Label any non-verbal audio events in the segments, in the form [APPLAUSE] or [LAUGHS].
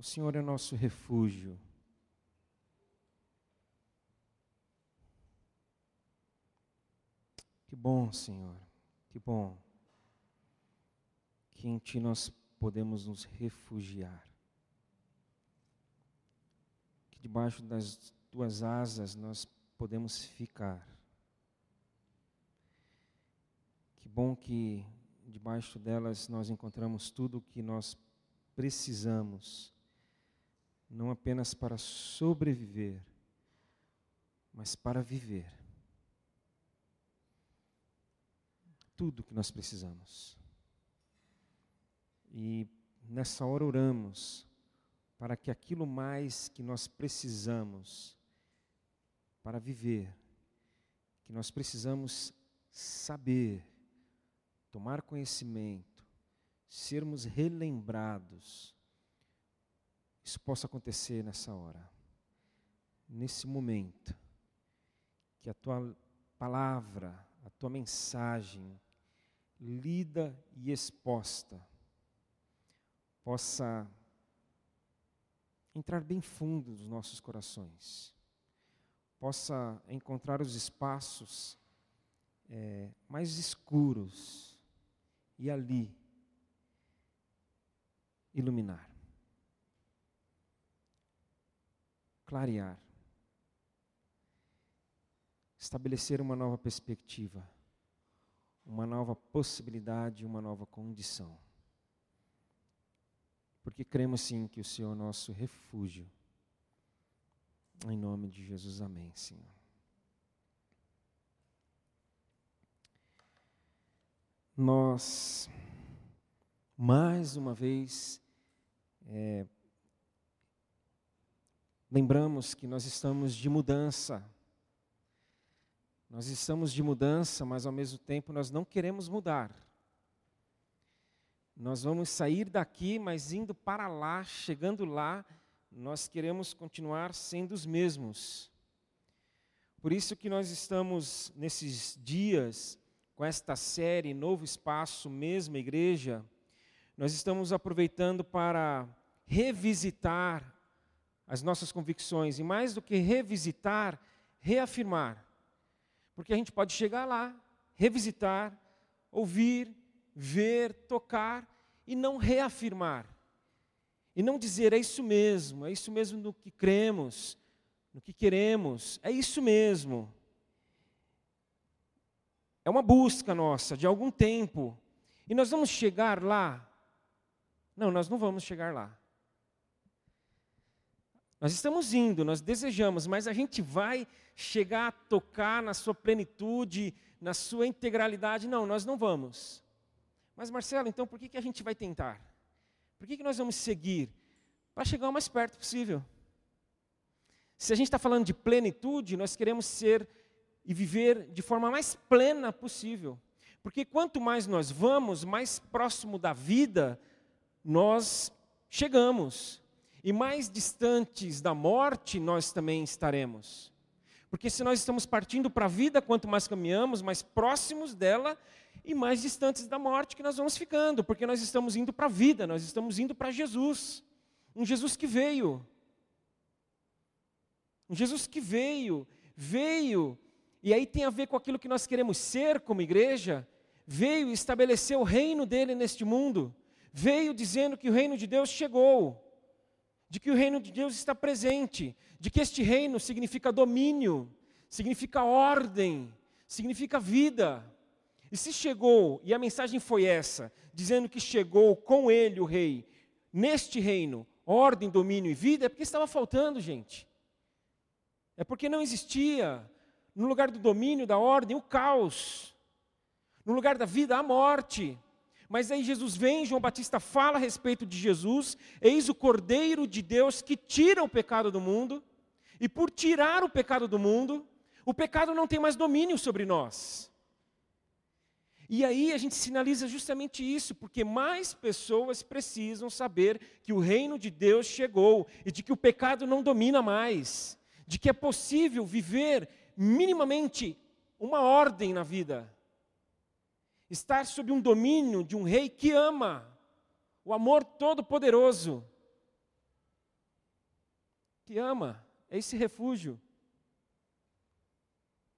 O Senhor é nosso refúgio. Que bom, Senhor, que bom que em Ti nós podemos nos refugiar. Que debaixo das Tuas asas nós podemos ficar. Que bom que debaixo delas nós encontramos tudo o que nós precisamos, não apenas para sobreviver, mas para viver. Tudo que nós precisamos. E nessa hora oramos para que aquilo mais que nós precisamos para viver, que nós precisamos saber, tomar conhecimento, sermos relembrados, isso possa acontecer nessa hora, nesse momento, que a tua palavra, a tua mensagem, lida e exposta, possa entrar bem fundo nos nossos corações, possa encontrar os espaços é, mais escuros e ali iluminar, clarear, estabelecer uma nova perspectiva, uma nova possibilidade, uma nova condição porque cremos sim que o Senhor é nosso refúgio. Em nome de Jesus, amém, Senhor. Nós, mais uma vez, é, lembramos que nós estamos de mudança. Nós estamos de mudança, mas ao mesmo tempo nós não queremos mudar. Nós vamos sair daqui, mas indo para lá, chegando lá, nós queremos continuar sendo os mesmos. Por isso que nós estamos nesses dias com esta série Novo Espaço, mesma igreja, nós estamos aproveitando para revisitar as nossas convicções e mais do que revisitar, reafirmar. Porque a gente pode chegar lá, revisitar, ouvir, ver, tocar e não reafirmar. E não dizer é isso mesmo, é isso mesmo no que cremos, no que queremos, é isso mesmo. É uma busca nossa de algum tempo. E nós vamos chegar lá? Não, nós não vamos chegar lá. Nós estamos indo, nós desejamos, mas a gente vai chegar a tocar na sua plenitude, na sua integralidade? Não, nós não vamos. Mas Marcelo, então por que, que a gente vai tentar? Por que, que nós vamos seguir? Para chegar o mais perto possível. Se a gente está falando de plenitude, nós queremos ser e viver de forma mais plena possível. Porque quanto mais nós vamos, mais próximo da vida nós chegamos. E mais distantes da morte nós também estaremos. Porque se nós estamos partindo para a vida, quanto mais caminhamos, mais próximos dela e mais distantes da morte que nós vamos ficando, porque nós estamos indo para a vida, nós estamos indo para Jesus. Um Jesus que veio. Um Jesus que veio, veio, e aí tem a ver com aquilo que nós queremos ser como igreja, veio estabelecer o reino dele neste mundo, veio dizendo que o reino de Deus chegou, de que o reino de Deus está presente, de que este reino significa domínio, significa ordem, significa vida. E se chegou, e a mensagem foi essa, dizendo que chegou com ele o rei, neste reino, ordem, domínio e vida, é porque estava faltando, gente. É porque não existia, no lugar do domínio, da ordem, o caos. No lugar da vida, a morte. Mas aí Jesus vem, João Batista fala a respeito de Jesus, eis o Cordeiro de Deus que tira o pecado do mundo, e por tirar o pecado do mundo, o pecado não tem mais domínio sobre nós. E aí a gente sinaliza justamente isso, porque mais pessoas precisam saber que o reino de Deus chegou e de que o pecado não domina mais, de que é possível viver minimamente uma ordem na vida. Estar sob um domínio de um rei que ama, o amor todo-poderoso. te ama, é esse refúgio.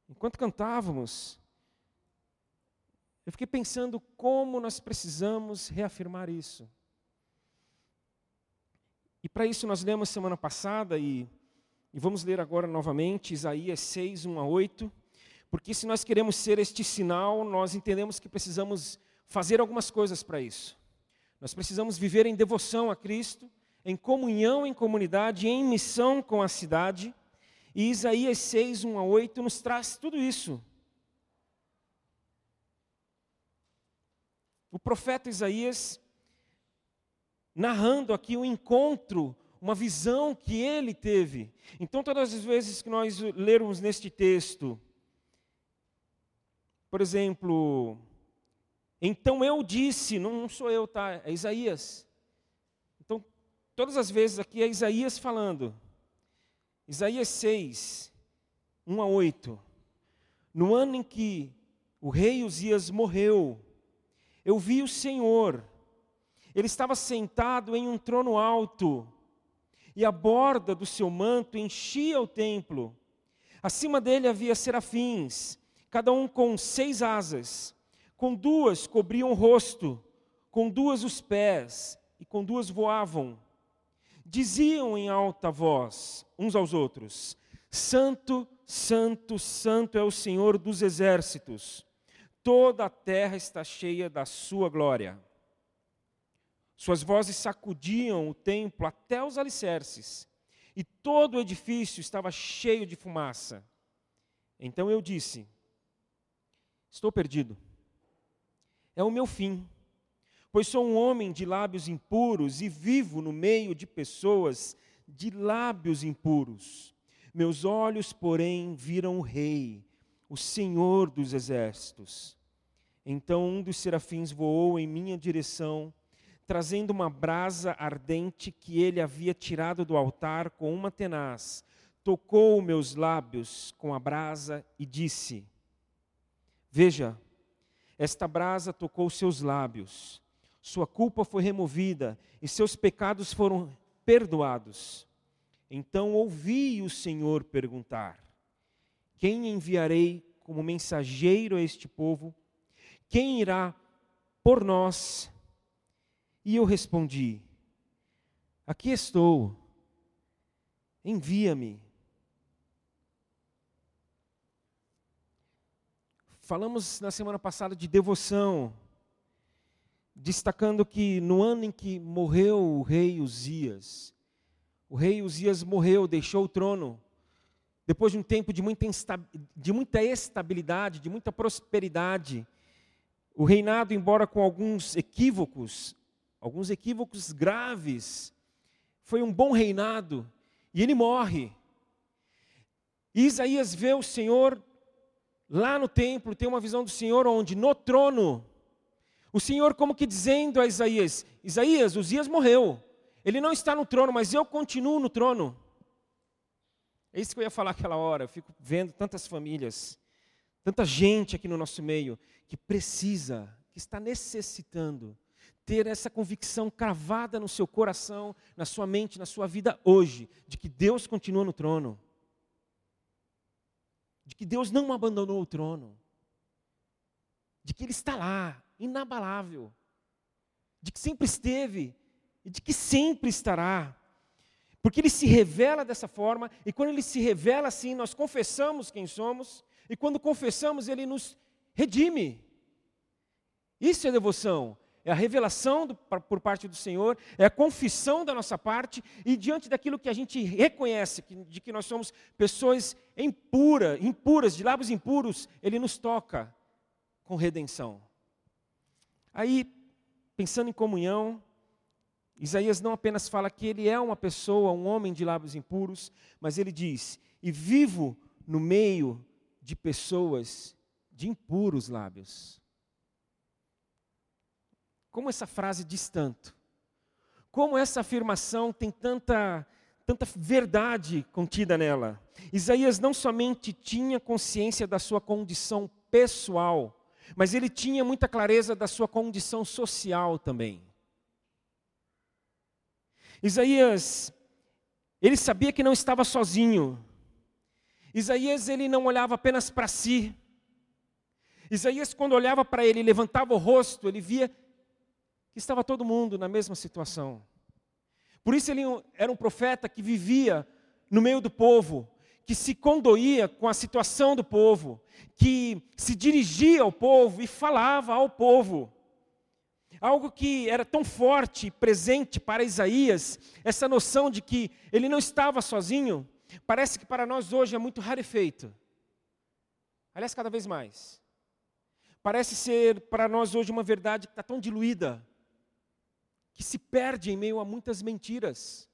Enquanto cantávamos, eu fiquei pensando como nós precisamos reafirmar isso. E para isso nós lemos semana passada e, e vamos ler agora novamente Isaías 6, 1 a 8, porque se nós queremos ser este sinal, nós entendemos que precisamos fazer algumas coisas para isso. Nós precisamos viver em devoção a Cristo, em comunhão em comunidade, em missão com a cidade. E Isaías 6, 1 a 8 nos traz tudo isso. O profeta Isaías, narrando aqui um encontro, uma visão que ele teve. Então, todas as vezes que nós lermos neste texto, por exemplo, então eu disse, não sou eu, tá? É Isaías. Então, todas as vezes aqui é Isaías falando. Isaías 6, 1 a 8. No ano em que o rei Uzias morreu, eu vi o Senhor. Ele estava sentado em um trono alto, e a borda do seu manto enchia o templo. Acima dele havia serafins, cada um com seis asas. Com duas cobriam o rosto, com duas os pés, e com duas voavam. Diziam em alta voz uns aos outros: Santo, Santo, Santo é o Senhor dos exércitos toda a terra está cheia da sua glória. Suas vozes sacudiam o templo até os alicerces, e todo o edifício estava cheio de fumaça. Então eu disse: Estou perdido. É o meu fim, pois sou um homem de lábios impuros e vivo no meio de pessoas de lábios impuros. Meus olhos, porém, viram o Rei, o Senhor dos exércitos. Então um dos serafins voou em minha direção, trazendo uma brasa ardente que ele havia tirado do altar com uma tenaz. Tocou meus lábios com a brasa e disse: Veja, esta brasa tocou seus lábios, sua culpa foi removida e seus pecados foram perdoados. Então ouvi o Senhor perguntar: quem enviarei como mensageiro a este povo? Quem irá por nós? E eu respondi: Aqui estou, envia-me. Falamos na semana passada de devoção, destacando que no ano em que morreu o rei Uzias, o rei Uzias morreu, deixou o trono, depois de um tempo de muita, de muita estabilidade, de muita prosperidade, o reinado, embora com alguns equívocos, alguns equívocos graves, foi um bom reinado, e ele morre. E Isaías vê o Senhor lá no templo, tem uma visão do Senhor onde, no trono, o Senhor como que dizendo a Isaías, Isaías, Uzias morreu, ele não está no trono, mas eu continuo no trono. É isso que eu ia falar aquela hora. Eu fico vendo tantas famílias, tanta gente aqui no nosso meio que precisa, que está necessitando ter essa convicção cravada no seu coração, na sua mente, na sua vida hoje, de que Deus continua no trono. De que Deus não abandonou o trono. De que Ele está lá, inabalável. De que sempre esteve e de que sempre estará. Porque ele se revela dessa forma, e quando ele se revela assim, nós confessamos quem somos, e quando confessamos, ele nos redime. Isso é devoção, é a revelação do, por parte do Senhor, é a confissão da nossa parte, e diante daquilo que a gente reconhece, de que nós somos pessoas impuras, impuras, de lábios impuros, ele nos toca com redenção. Aí, pensando em comunhão, Isaías não apenas fala que ele é uma pessoa, um homem de lábios impuros, mas ele diz: e vivo no meio de pessoas de impuros lábios. Como essa frase diz tanto? Como essa afirmação tem tanta, tanta verdade contida nela? Isaías não somente tinha consciência da sua condição pessoal, mas ele tinha muita clareza da sua condição social também. Isaías Ele sabia que não estava sozinho. Isaías ele não olhava apenas para si. Isaías quando olhava para ele, levantava o rosto, ele via que estava todo mundo na mesma situação. Por isso ele era um profeta que vivia no meio do povo, que se condoía com a situação do povo, que se dirigia ao povo e falava ao povo. Algo que era tão forte e presente para Isaías, essa noção de que ele não estava sozinho, parece que para nós hoje é muito rarefeito. Aliás, cada vez mais. Parece ser para nós hoje uma verdade que está tão diluída, que se perde em meio a muitas mentiras.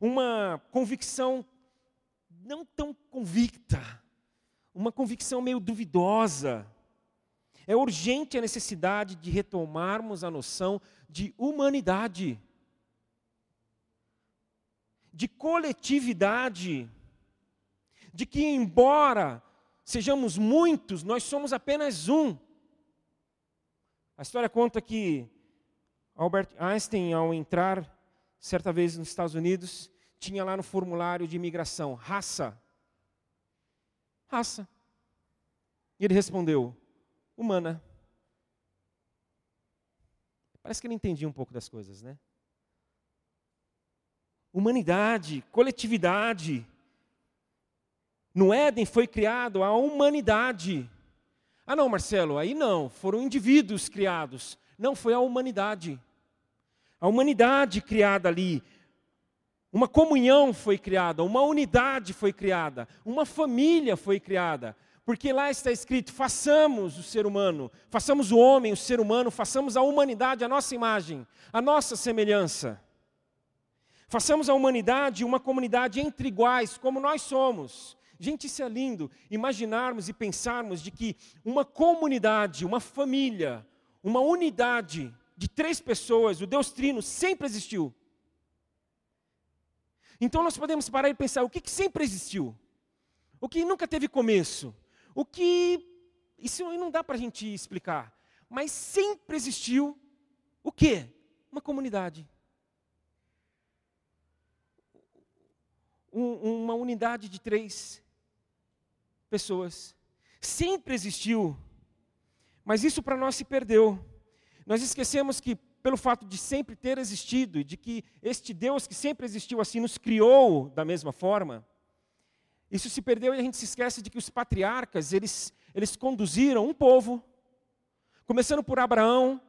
Uma convicção não tão convicta, uma convicção meio duvidosa. É urgente a necessidade de retomarmos a noção de humanidade, de coletividade, de que, embora sejamos muitos, nós somos apenas um. A história conta que Albert Einstein, ao entrar certa vez nos Estados Unidos, tinha lá no formulário de imigração: raça. Raça. E ele respondeu: humana. Parece que ele entendia um pouco das coisas, né? Humanidade, coletividade. No Éden foi criado a humanidade. Ah, não, Marcelo, aí não, foram indivíduos criados. Não, foi a humanidade. A humanidade criada ali. Uma comunhão foi criada, uma unidade foi criada, uma família foi criada. Porque lá está escrito: façamos o ser humano, façamos o homem, o ser humano, façamos a humanidade a nossa imagem, a nossa semelhança. Façamos a humanidade uma comunidade entre iguais, como nós somos. Gente, isso é lindo, imaginarmos e pensarmos de que uma comunidade, uma família, uma unidade de três pessoas, o Deus Trino, sempre existiu. Então nós podemos parar e pensar: o que, que sempre existiu? O que nunca teve começo? O que. Isso não dá para a gente explicar. Mas sempre existiu o quê? Uma comunidade. Um, uma unidade de três pessoas. Sempre existiu mas isso para nós se perdeu. Nós esquecemos que, pelo fato de sempre ter existido e de que este Deus que sempre existiu assim nos criou da mesma forma, isso se perdeu e a gente se esquece de que os patriarcas, eles, eles conduziram um povo, começando por Abraão,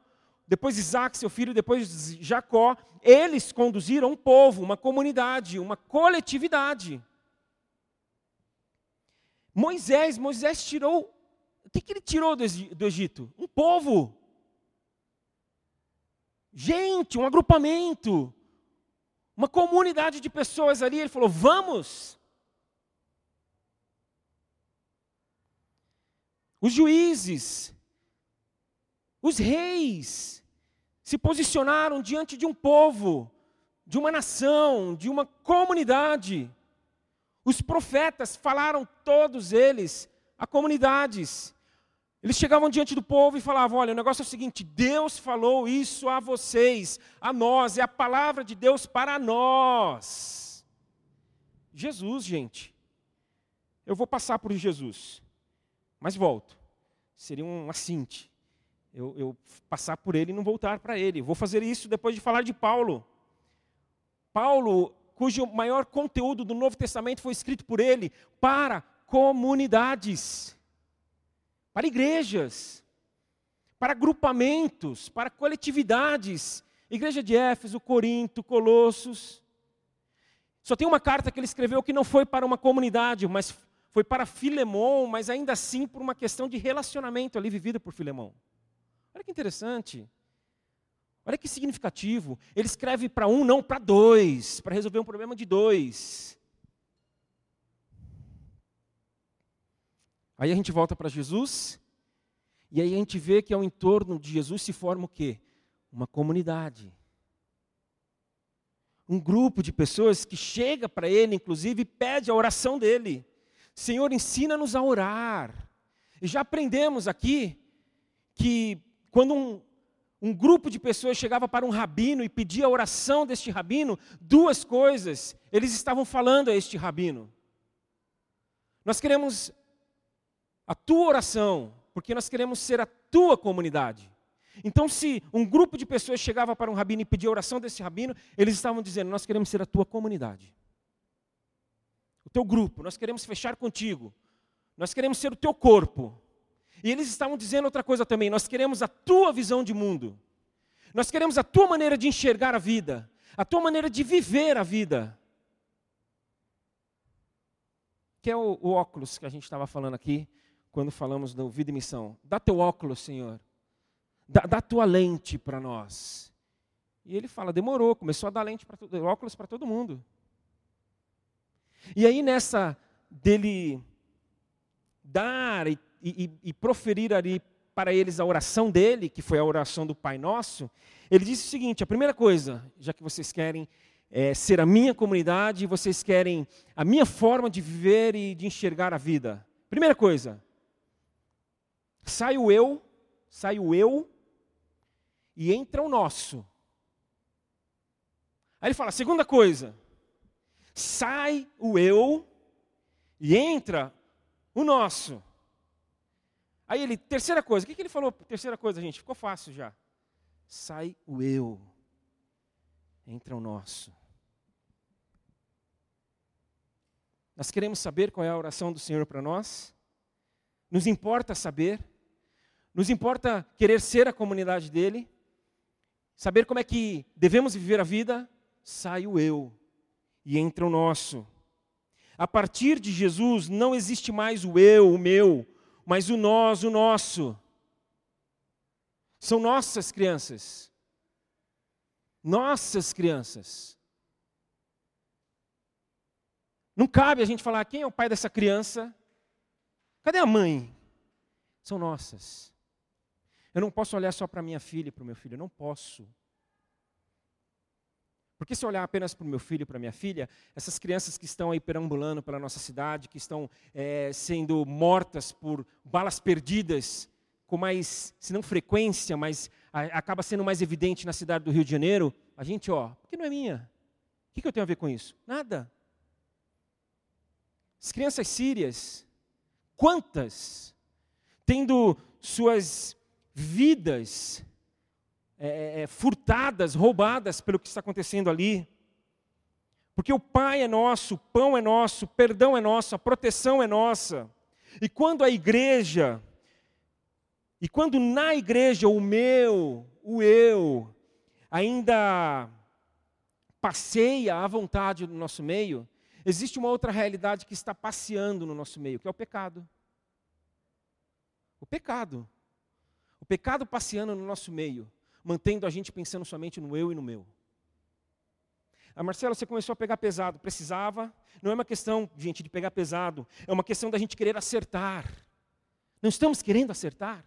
depois Isaac, seu filho, depois Jacó, eles conduziram um povo, uma comunidade, uma coletividade. Moisés, Moisés tirou que, que ele tirou do, Egito? Um povo. Gente, um agrupamento. Uma comunidade de pessoas ali. Ele falou: vamos. Os juízes, os reis, se posicionaram diante de um povo, de uma nação, de uma comunidade. Os profetas falaram, todos eles, a comunidades. Eles chegavam diante do povo e falavam: Olha, o negócio é o seguinte, Deus falou isso a vocês, a nós, é a palavra de Deus para nós. Jesus, gente. Eu vou passar por Jesus, mas volto. Seria um assinte. Eu, eu passar por ele e não voltar para ele. Vou fazer isso depois de falar de Paulo. Paulo, cujo maior conteúdo do Novo Testamento foi escrito por ele para comunidades, para igrejas, para agrupamentos, para coletividades. Igreja de Éfeso, Corinto, Colossos. Só tem uma carta que ele escreveu que não foi para uma comunidade, mas foi para Filemão, mas ainda assim por uma questão de relacionamento ali vivido por Filemão. Olha que interessante. Olha que significativo. Ele escreve para um, não para dois, para resolver um problema de dois. Aí a gente volta para Jesus, e aí a gente vê que ao entorno de Jesus se forma o quê? Uma comunidade. Um grupo de pessoas que chega para ele, inclusive, e pede a oração dele. Senhor, ensina-nos a orar. E já aprendemos aqui que quando um, um grupo de pessoas chegava para um rabino e pedia a oração deste rabino, duas coisas eles estavam falando a este rabino. Nós queremos a tua oração, porque nós queremos ser a tua comunidade. Então, se um grupo de pessoas chegava para um rabino e pedia oração desse rabino, eles estavam dizendo: Nós queremos ser a tua comunidade, o teu grupo, nós queremos fechar contigo, nós queremos ser o teu corpo. E eles estavam dizendo outra coisa também: nós queremos a tua visão de mundo. Nós queremos a tua maneira de enxergar a vida, a tua maneira de viver a vida. Que é o, o óculos que a gente estava falando aqui, quando falamos do Vida e Missão. Dá teu óculos, Senhor. Dá, dá tua lente para nós. E ele fala, demorou, começou a dar lente para óculos para todo mundo. E aí nessa dele dar e e, e, proferir ali para eles a oração dele, que foi a oração do Pai Nosso, ele disse o seguinte: a primeira coisa, já que vocês querem é, ser a minha comunidade, vocês querem a minha forma de viver e de enxergar a vida. Primeira coisa, sai o eu, sai o eu e entra o nosso. Aí ele fala: segunda coisa, sai o eu e entra o nosso. Aí ele, terceira coisa, o que, que ele falou? Terceira coisa, gente, ficou fácil já. Sai o eu, entra o nosso. Nós queremos saber qual é a oração do Senhor para nós? Nos importa saber? Nos importa querer ser a comunidade dele? Saber como é que devemos viver a vida? Sai o eu e entra o nosso. A partir de Jesus não existe mais o eu, o meu, mas o nós, o nosso. São nossas crianças. Nossas crianças. Não cabe a gente falar quem é o pai dessa criança. Cadê a mãe? São nossas. Eu não posso olhar só para minha filha e para o meu filho, eu não posso. Porque se eu olhar apenas para o meu filho e para minha filha, essas crianças que estão aí perambulando pela nossa cidade, que estão é, sendo mortas por balas perdidas, com mais, se não frequência, mas a, acaba sendo mais evidente na cidade do Rio de Janeiro, a gente, ó, por que não é minha? O que, que eu tenho a ver com isso? Nada. As crianças sírias, quantas, tendo suas vidas é, é, é, furtadas, roubadas pelo que está acontecendo ali. Porque o Pai é nosso, o pão é nosso, o perdão é nosso, a proteção é nossa. E quando a igreja, e quando na igreja o meu, o eu, ainda passeia à vontade no nosso meio, existe uma outra realidade que está passeando no nosso meio, que é o pecado. O pecado. O pecado passeando no nosso meio mantendo a gente pensando somente no eu e no meu. A ah, Marcela, você começou a pegar pesado. Precisava. Não é uma questão, gente, de pegar pesado. É uma questão da gente querer acertar. Não estamos querendo acertar.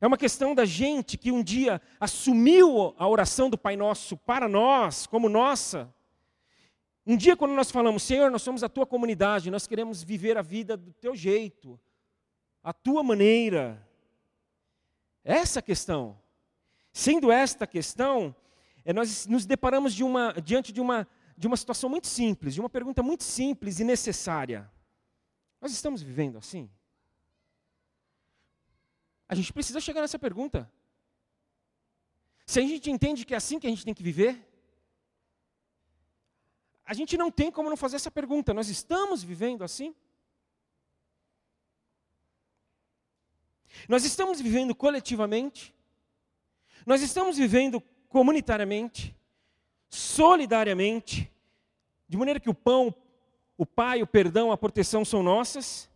É uma questão da gente que um dia assumiu a oração do Pai Nosso para nós, como nossa. Um dia, quando nós falamos, Senhor, nós somos a tua comunidade, nós queremos viver a vida do teu jeito, a tua maneira. Essa questão. Sendo esta questão, é, nós nos deparamos de uma, diante de uma, de uma situação muito simples, de uma pergunta muito simples e necessária. Nós estamos vivendo assim? A gente precisa chegar nessa pergunta. Se a gente entende que é assim que a gente tem que viver, a gente não tem como não fazer essa pergunta. Nós estamos vivendo assim? Nós estamos vivendo coletivamente, nós estamos vivendo comunitariamente, solidariamente, de maneira que o pão, o pai, o perdão, a proteção são nossas.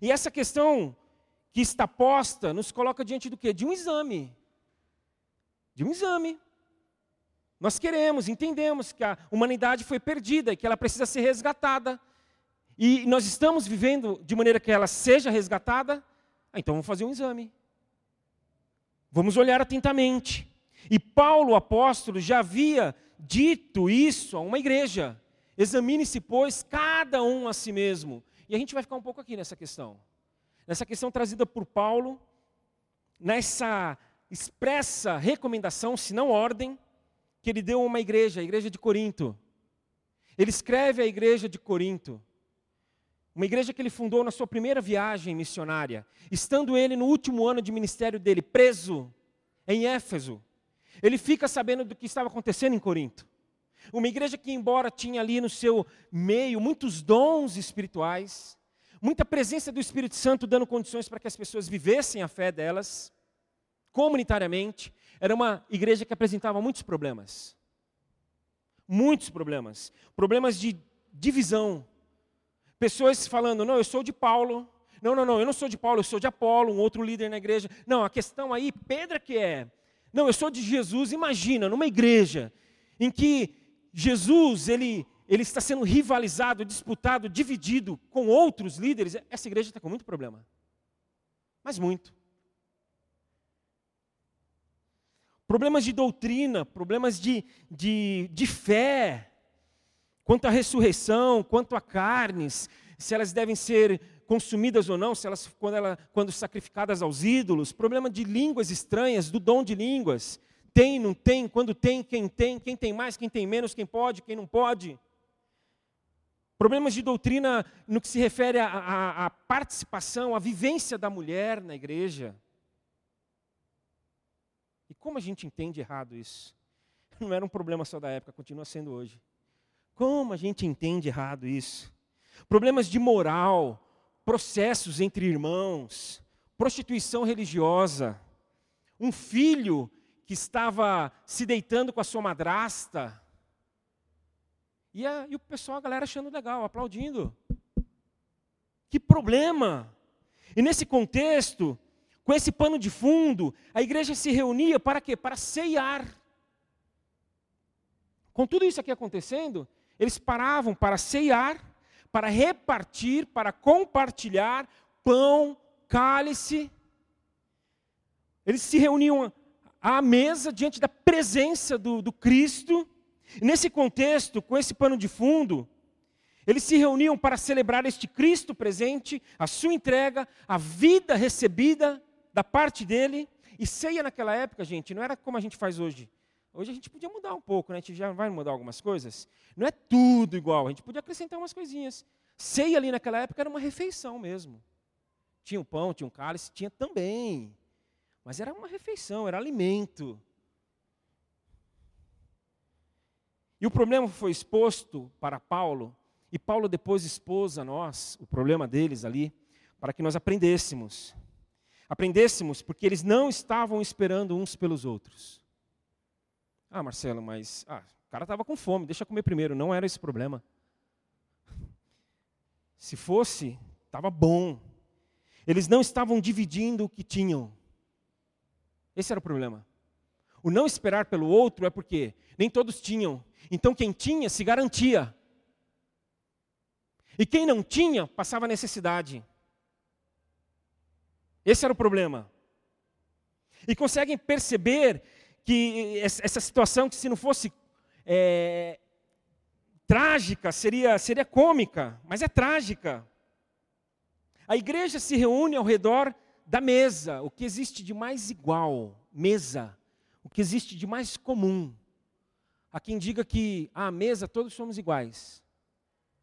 E essa questão que está posta nos coloca diante do quê? De um exame. De um exame. Nós queremos, entendemos que a humanidade foi perdida e que ela precisa ser resgatada. E nós estamos vivendo de maneira que ela seja resgatada? Ah, então vamos fazer um exame. Vamos olhar atentamente. E Paulo, apóstolo, já havia dito isso a uma igreja. Examine-se, pois, cada um a si mesmo. E a gente vai ficar um pouco aqui nessa questão. Nessa questão trazida por Paulo, nessa expressa recomendação, se não ordem, que ele deu a uma igreja, a igreja de Corinto. Ele escreve à igreja de Corinto, uma igreja que ele fundou na sua primeira viagem missionária, estando ele no último ano de ministério dele, preso em Éfeso. Ele fica sabendo do que estava acontecendo em Corinto. Uma igreja que, embora tinha ali no seu meio muitos dons espirituais, muita presença do Espírito Santo dando condições para que as pessoas vivessem a fé delas, comunitariamente, era uma igreja que apresentava muitos problemas. Muitos problemas. Problemas de divisão. Pessoas falando, não, eu sou de Paulo. Não, não, não, eu não sou de Paulo, eu sou de Apolo, um outro líder na igreja. Não, a questão aí, Pedro que é. Não, eu sou de Jesus. Imagina, numa igreja em que Jesus, ele, ele está sendo rivalizado, disputado, dividido com outros líderes, essa igreja está com muito problema. Mas muito. Problemas de doutrina, problemas de, de, de fé, quanto à ressurreição, quanto a carnes, se elas devem ser consumidas ou não, se elas quando, ela, quando sacrificadas aos ídolos, problema de línguas estranhas, do dom de línguas, tem, não tem, quando tem, quem tem, quem tem mais, quem tem menos, quem pode, quem não pode. Problemas de doutrina no que se refere à participação, à vivência da mulher na igreja. E como a gente entende errado isso? [LAUGHS] Não era um problema só da época, continua sendo hoje. Como a gente entende errado isso? Problemas de moral, processos entre irmãos, prostituição religiosa, um filho que estava se deitando com a sua madrasta. E, a, e o pessoal, a galera achando legal, aplaudindo. Que problema! E nesse contexto, com esse pano de fundo, a igreja se reunia para quê? Para ceiar. Com tudo isso aqui acontecendo, eles paravam para ceiar, para repartir, para compartilhar pão, cálice. Eles se reuniam à mesa diante da presença do, do Cristo. E nesse contexto, com esse pano de fundo, eles se reuniam para celebrar este Cristo presente, a sua entrega, a vida recebida da parte dele. E ceia naquela época, gente, não era como a gente faz hoje. Hoje a gente podia mudar um pouco, né? a gente já vai mudar algumas coisas. Não é tudo igual, a gente podia acrescentar umas coisinhas. Ceia ali naquela época era uma refeição mesmo. Tinha um pão, tinha um cálice, tinha também. Mas era uma refeição, era alimento. E o problema foi exposto para Paulo, e Paulo depois expôs a nós o problema deles ali, para que nós aprendêssemos. Aprendêssemos porque eles não estavam esperando uns pelos outros. Ah, Marcelo, mas ah, o cara estava com fome, deixa comer primeiro. Não era esse problema. [LAUGHS] Se fosse, estava bom. Eles não estavam dividindo o que tinham. Esse era o problema. O não esperar pelo outro é porque nem todos tinham. Então quem tinha se garantia. E quem não tinha passava necessidade. Esse era o problema. E conseguem perceber que essa situação, que se não fosse é, trágica, seria, seria cômica, mas é trágica. A igreja se reúne ao redor da mesa, o que existe de mais igual, mesa, o que existe de mais comum. Há quem diga que à mesa todos somos iguais.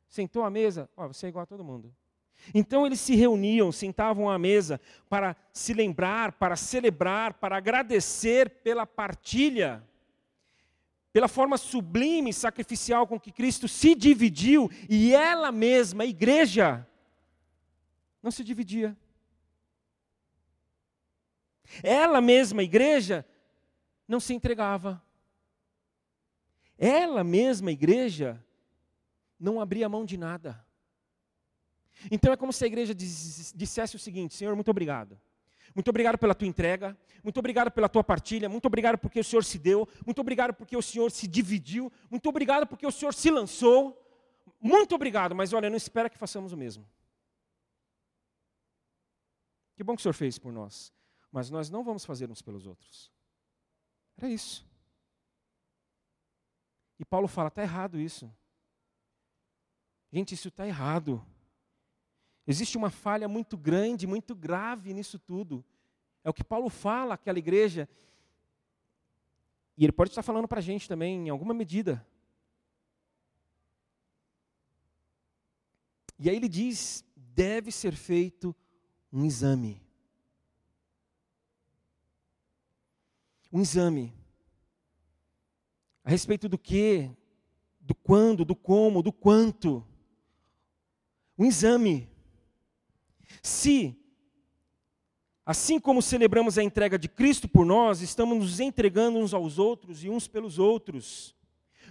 Sentou à mesa, ó, você é igual a todo mundo. Então eles se reuniam, sentavam à mesa para se lembrar, para celebrar, para agradecer pela partilha, pela forma sublime e sacrificial com que Cristo se dividiu e ela mesma, a igreja, não se dividia. Ela mesma, a igreja, não se entregava. Ela mesma, a igreja, não abria mão de nada. Então é como se a igreja dissesse o seguinte: Senhor, muito obrigado. Muito obrigado pela tua entrega, muito obrigado pela tua partilha, muito obrigado porque o Senhor se deu, muito obrigado porque o Senhor se dividiu, muito obrigado porque o Senhor se lançou. Muito obrigado, mas olha, não espera que façamos o mesmo. Que bom que o Senhor fez por nós mas nós não vamos fazer uns pelos outros. Era isso. E Paulo fala: está errado isso. Gente, isso está errado. Existe uma falha muito grande, muito grave nisso tudo. É o que Paulo fala àquela igreja. E ele pode estar falando para a gente também, em alguma medida. E aí ele diz: deve ser feito um exame. Um exame. A respeito do que, do quando, do como, do quanto. Um exame. Se, assim como celebramos a entrega de Cristo por nós, estamos nos entregando uns aos outros e uns pelos outros.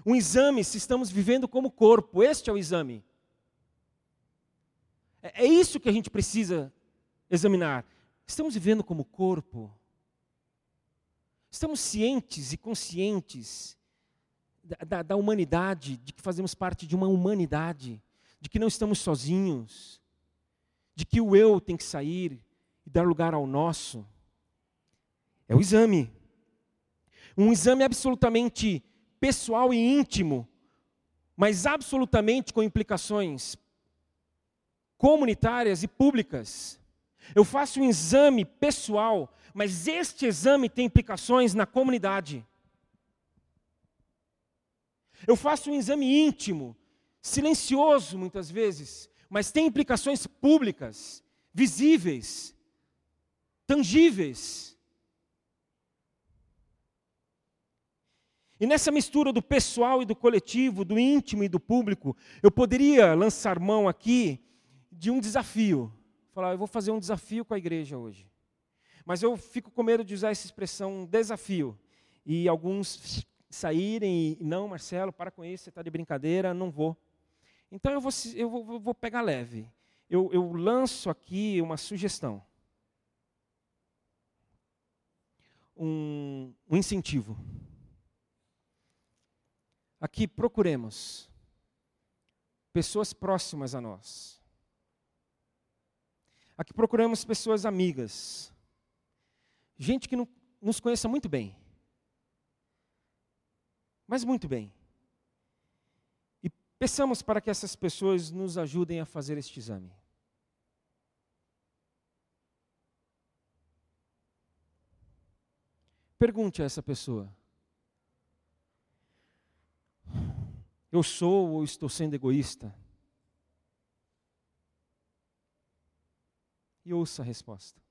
Um exame se estamos vivendo como corpo, este é o exame. É, é isso que a gente precisa examinar. Estamos vivendo como corpo? Estamos cientes e conscientes da, da, da, humanidade, de que fazemos parte de uma humanidade, de que não estamos sozinhos, de que o eu tem que sair e dar lugar ao nosso? É o exame. Um exame absolutamente pessoal e íntimo, mas absolutamente com implicações comunitárias e públicas. Eu faço um exame pessoal, mas este exame tem implicações na comunidade. Eu faço um exame íntimo, silencioso muitas vezes, mas tem implicações públicas, visíveis, tangíveis. E nessa mistura do pessoal e do coletivo, do íntimo e do público, eu poderia lançar mão aqui de um desafio. Falar, eu vou fazer um desafio com a igreja hoje. Mas eu fico com medo de usar essa expressão desafio. E alguns saírem e, não, Marcelo, para com isso, você está de brincadeira, não vou. Então eu vou, eu vou, vou pegar leve. Eu, eu lanço aqui uma sugestão. Um, um incentivo. Aqui procuremos pessoas próximas a nós Aqui procuramos pessoas amigas, gente que não, nos conheça muito bem, mas muito bem. Peçamos para que essas pessoas nos ajudem a fazer este exame. Pergunte a essa pessoa: Eu sou ou estou sendo egoísta? e ouça a resposta.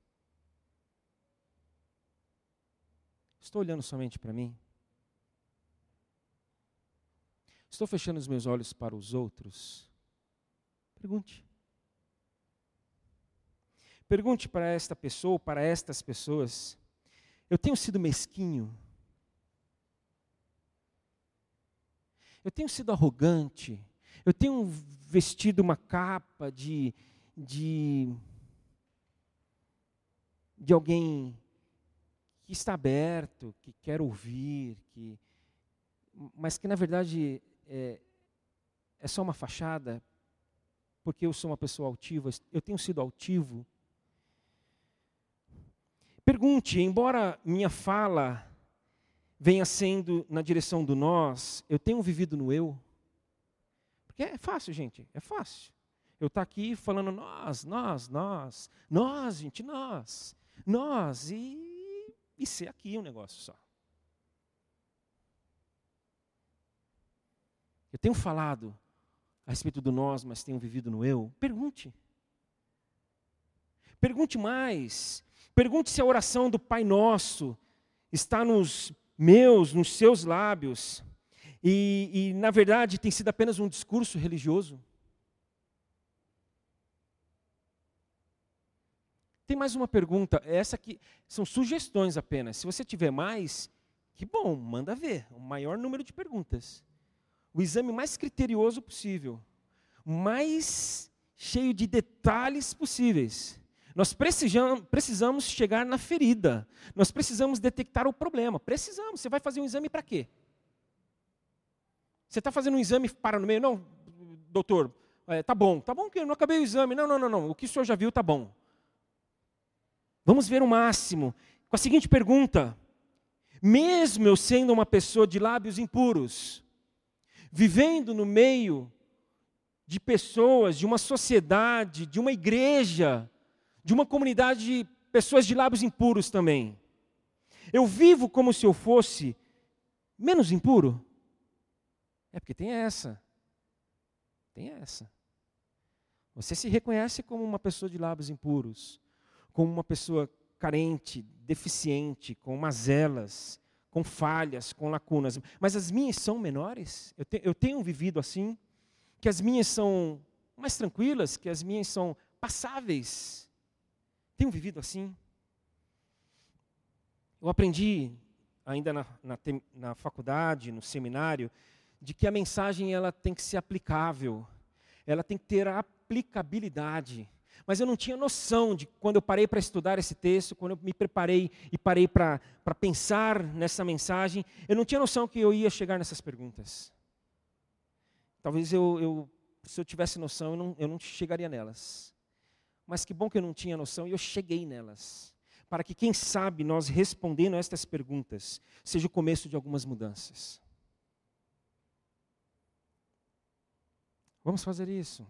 Estou olhando somente para mim? Estou fechando os meus olhos para os outros? Pergunte. Pergunte para esta pessoa, para estas pessoas: Eu tenho sido mesquinho? Eu tenho sido arrogante? Eu tenho vestido uma capa de, de de alguém que está aberto, que quer ouvir, que, mas que na verdade é, é só uma fachada, porque eu sou uma pessoa altiva, eu tenho sido altivo. Pergunte, embora minha fala venha sendo na direção do nós, eu tenho vivido no eu? Porque é fácil, gente, é fácil. Eu estar tá aqui falando nós, nós, nós, nós, gente, nós nós e, e ser aqui um negócio só. Eu tenho falado a respeito do nós, mas tenho vivido no eu? Pergunte. Pergunte mais. Pergunte se a oração do Pai Nosso está nos meus, nos seus lábios, e, e na verdade tem sido apenas um discurso religioso. Tem mais uma pergunta, essa aqui são sugestões apenas. Se você tiver mais, que bom, manda ver, o maior número de perguntas. O exame mais criterioso possível, mais cheio de detalhes possíveis. Nós precisamos, chegar na ferida. Nós precisamos detectar o problema. Precisamos. Você vai fazer um exame para quê? Você está fazendo um exame para no meio? Não, doutor, é, tá bom. Tá bom que eu não acabei o exame. Não, não, não, não. O que o senhor já viu tá bom. Vamos ver o máximo. Com a seguinte pergunta: mesmo eu sendo uma pessoa de lábios impuros, vivendo no meio de pessoas, de uma sociedade, de uma igreja, de uma comunidade pessoas de lábios impuros também. Eu vivo como se eu fosse menos impuro? É porque tem essa. Tem essa. Você se reconhece como uma pessoa de lábios impuros, como uma pessoa carente, deficiente, com mazelas, com falhas, com lacunas. Mas as minhas são menores? Eu, te, eu tenho vivido assim? Que as minhas são mais tranquilas? Que as minhas são passáveis? Tenho vivido assim? Eu aprendi, ainda na, na, na faculdade, no seminário, de que a mensagem ela tem que ser aplicável, ela tem que ter a aplicabilidade. Mas eu não tinha noção de quando eu parei para estudar esse texto, quando eu me preparei e parei para pensar nessa mensagem, eu não tinha noção que eu ia chegar nessas perguntas. Talvez eu, eu se eu tivesse noção, eu não, eu não chegaria nelas. Mas que bom que eu não tinha noção e eu cheguei nelas. Para que, quem sabe, nós respondendo a estas perguntas, seja o começo de algumas mudanças. Vamos fazer isso.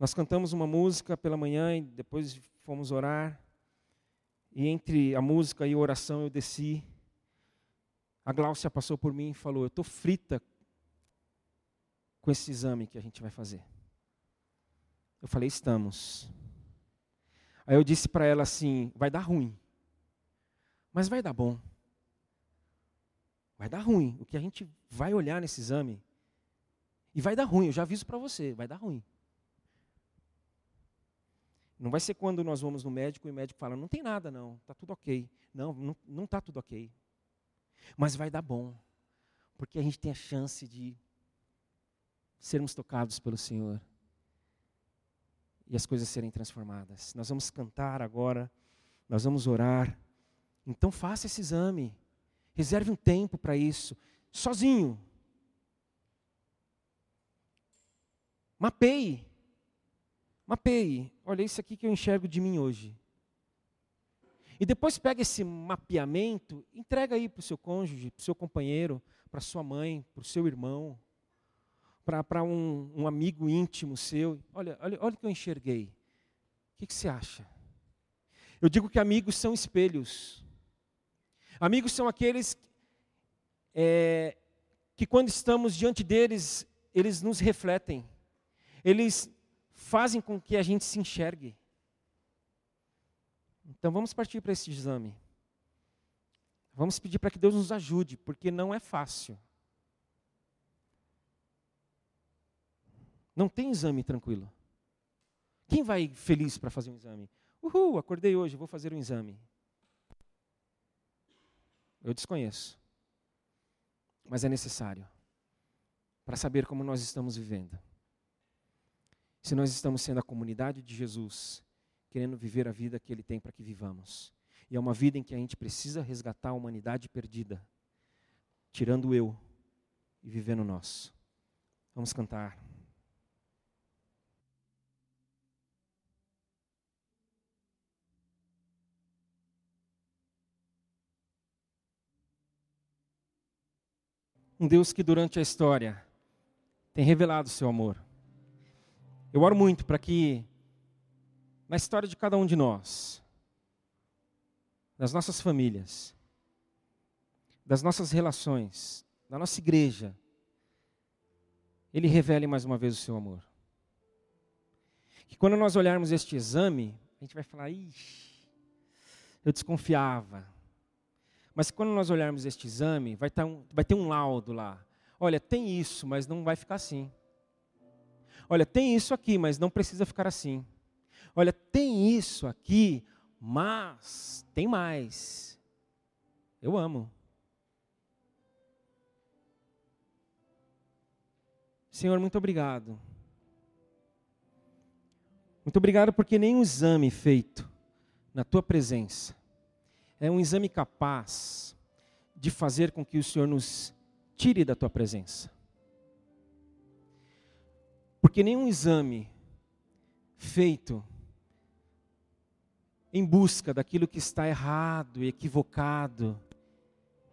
Nós cantamos uma música pela manhã e depois fomos orar. E entre a música e a oração eu desci. A Gláucia passou por mim e falou: Eu estou frita com esse exame que a gente vai fazer. Eu falei: Estamos. Aí eu disse para ela assim: Vai dar ruim, mas vai dar bom. Vai dar ruim. O que a gente vai olhar nesse exame e vai dar ruim, eu já aviso para você, vai dar ruim. Não vai ser quando nós vamos no médico e o médico fala, não tem nada não, está tudo ok. Não, não está tudo ok. Mas vai dar bom, porque a gente tem a chance de sermos tocados pelo Senhor e as coisas serem transformadas. Nós vamos cantar agora, nós vamos orar. Então faça esse exame, reserve um tempo para isso, sozinho. Mapeie. Mapeie. Olha, isso aqui que eu enxergo de mim hoje. E depois pega esse mapeamento, entrega aí para o seu cônjuge, para o seu companheiro, para sua mãe, para o seu irmão, para um, um, amigo íntimo seu. Olha, olha, olha o que eu enxerguei. O que, que você acha? Eu digo que amigos são espelhos. Amigos são aqueles é, que, quando estamos diante deles, eles nos refletem eles fazem com que a gente se enxergue. Então vamos partir para esse exame. Vamos pedir para que Deus nos ajude, porque não é fácil. Não tem exame tranquilo. Quem vai feliz para fazer um exame? Uhul, acordei hoje, vou fazer um exame. Eu desconheço. Mas é necessário para saber como nós estamos vivendo se nós estamos sendo a comunidade de Jesus, querendo viver a vida que Ele tem para que vivamos. E é uma vida em que a gente precisa resgatar a humanidade perdida, tirando o eu e vivendo nosso. Vamos cantar. Um Deus que durante a história tem revelado seu amor eu oro muito para que, na história de cada um de nós, das nossas famílias, das nossas relações, da nossa igreja, Ele revele mais uma vez o seu amor. Que quando nós olharmos este exame, a gente vai falar, ixi, eu desconfiava. Mas quando nós olharmos este exame, vai, tá um, vai ter um laudo lá. Olha, tem isso, mas não vai ficar assim. Olha, tem isso aqui, mas não precisa ficar assim. Olha, tem isso aqui, mas tem mais. Eu amo. Senhor, muito obrigado. Muito obrigado porque nenhum exame feito na tua presença é um exame capaz de fazer com que o Senhor nos tire da tua presença. Porque nenhum exame feito em busca daquilo que está errado e equivocado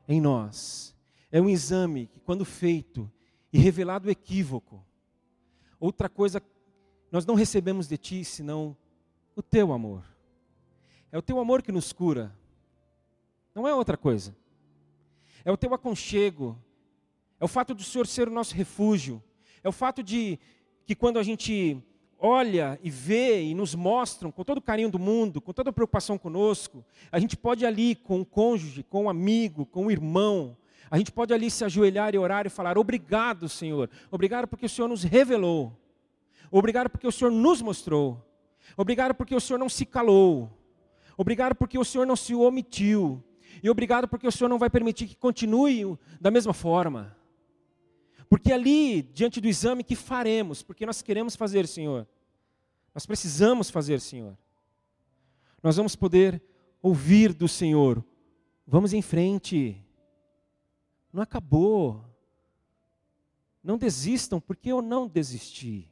em nós é um exame que, quando feito e revelado o equívoco, outra coisa nós não recebemos de ti senão o teu amor. É o teu amor que nos cura. Não é outra coisa. É o teu aconchego. É o fato do Senhor ser o nosso refúgio. É o fato de que quando a gente olha e vê e nos mostram com todo o carinho do mundo, com toda a preocupação conosco, a gente pode ali com o cônjuge, com o amigo, com o irmão, a gente pode ali se ajoelhar e orar e falar: Obrigado, Senhor. Obrigado porque o Senhor nos revelou. Obrigado porque o Senhor nos mostrou. Obrigado porque o Senhor não se calou. Obrigado porque o Senhor não se omitiu. E obrigado porque o Senhor não vai permitir que continue da mesma forma. Porque ali, diante do exame que faremos, porque nós queremos fazer, Senhor. Nós precisamos fazer, Senhor. Nós vamos poder ouvir do Senhor. Vamos em frente. Não acabou. Não desistam, porque eu não desisti.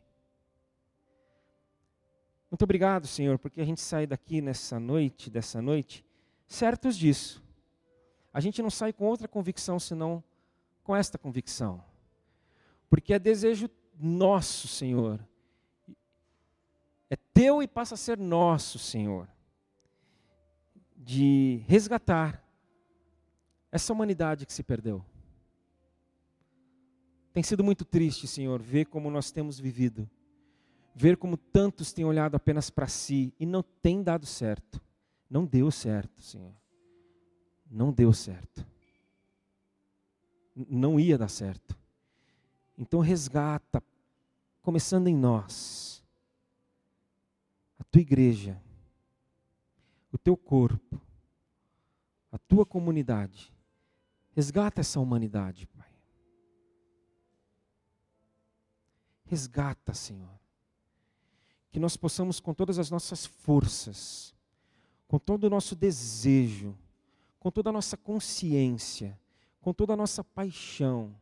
Muito obrigado, Senhor, porque a gente sai daqui nessa noite, dessa noite, certos disso. A gente não sai com outra convicção senão com esta convicção. Porque é desejo nosso, Senhor. É teu e passa a ser nosso, Senhor. De resgatar essa humanidade que se perdeu. Tem sido muito triste, Senhor, ver como nós temos vivido. Ver como tantos têm olhado apenas para si e não tem dado certo. Não deu certo, Senhor. Não deu certo. Não ia dar certo. Então resgata, começando em nós, a tua igreja, o teu corpo, a tua comunidade. Resgata essa humanidade, Pai. Resgata, Senhor. Que nós possamos, com todas as nossas forças, com todo o nosso desejo, com toda a nossa consciência, com toda a nossa paixão,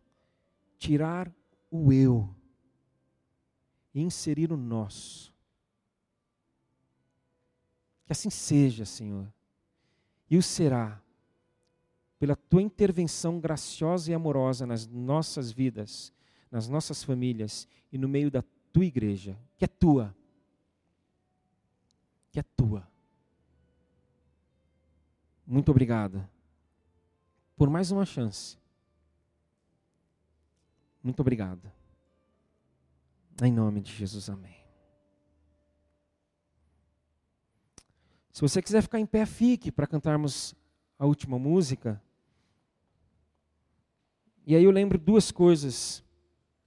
tirar o eu e inserir o nosso. Que assim seja, Senhor. E o será pela tua intervenção graciosa e amorosa nas nossas vidas nas nossas famílias e no meio da tua igreja, que é tua. Que é tua. Muito obrigado por mais uma chance. Muito obrigado. Em nome de Jesus, amém. Se você quiser ficar em pé, fique para cantarmos a última música. E aí eu lembro duas coisas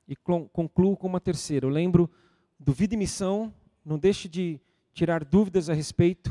e concluo com uma terceira. Eu lembro do Vida e Missão, não deixe de tirar dúvidas a respeito.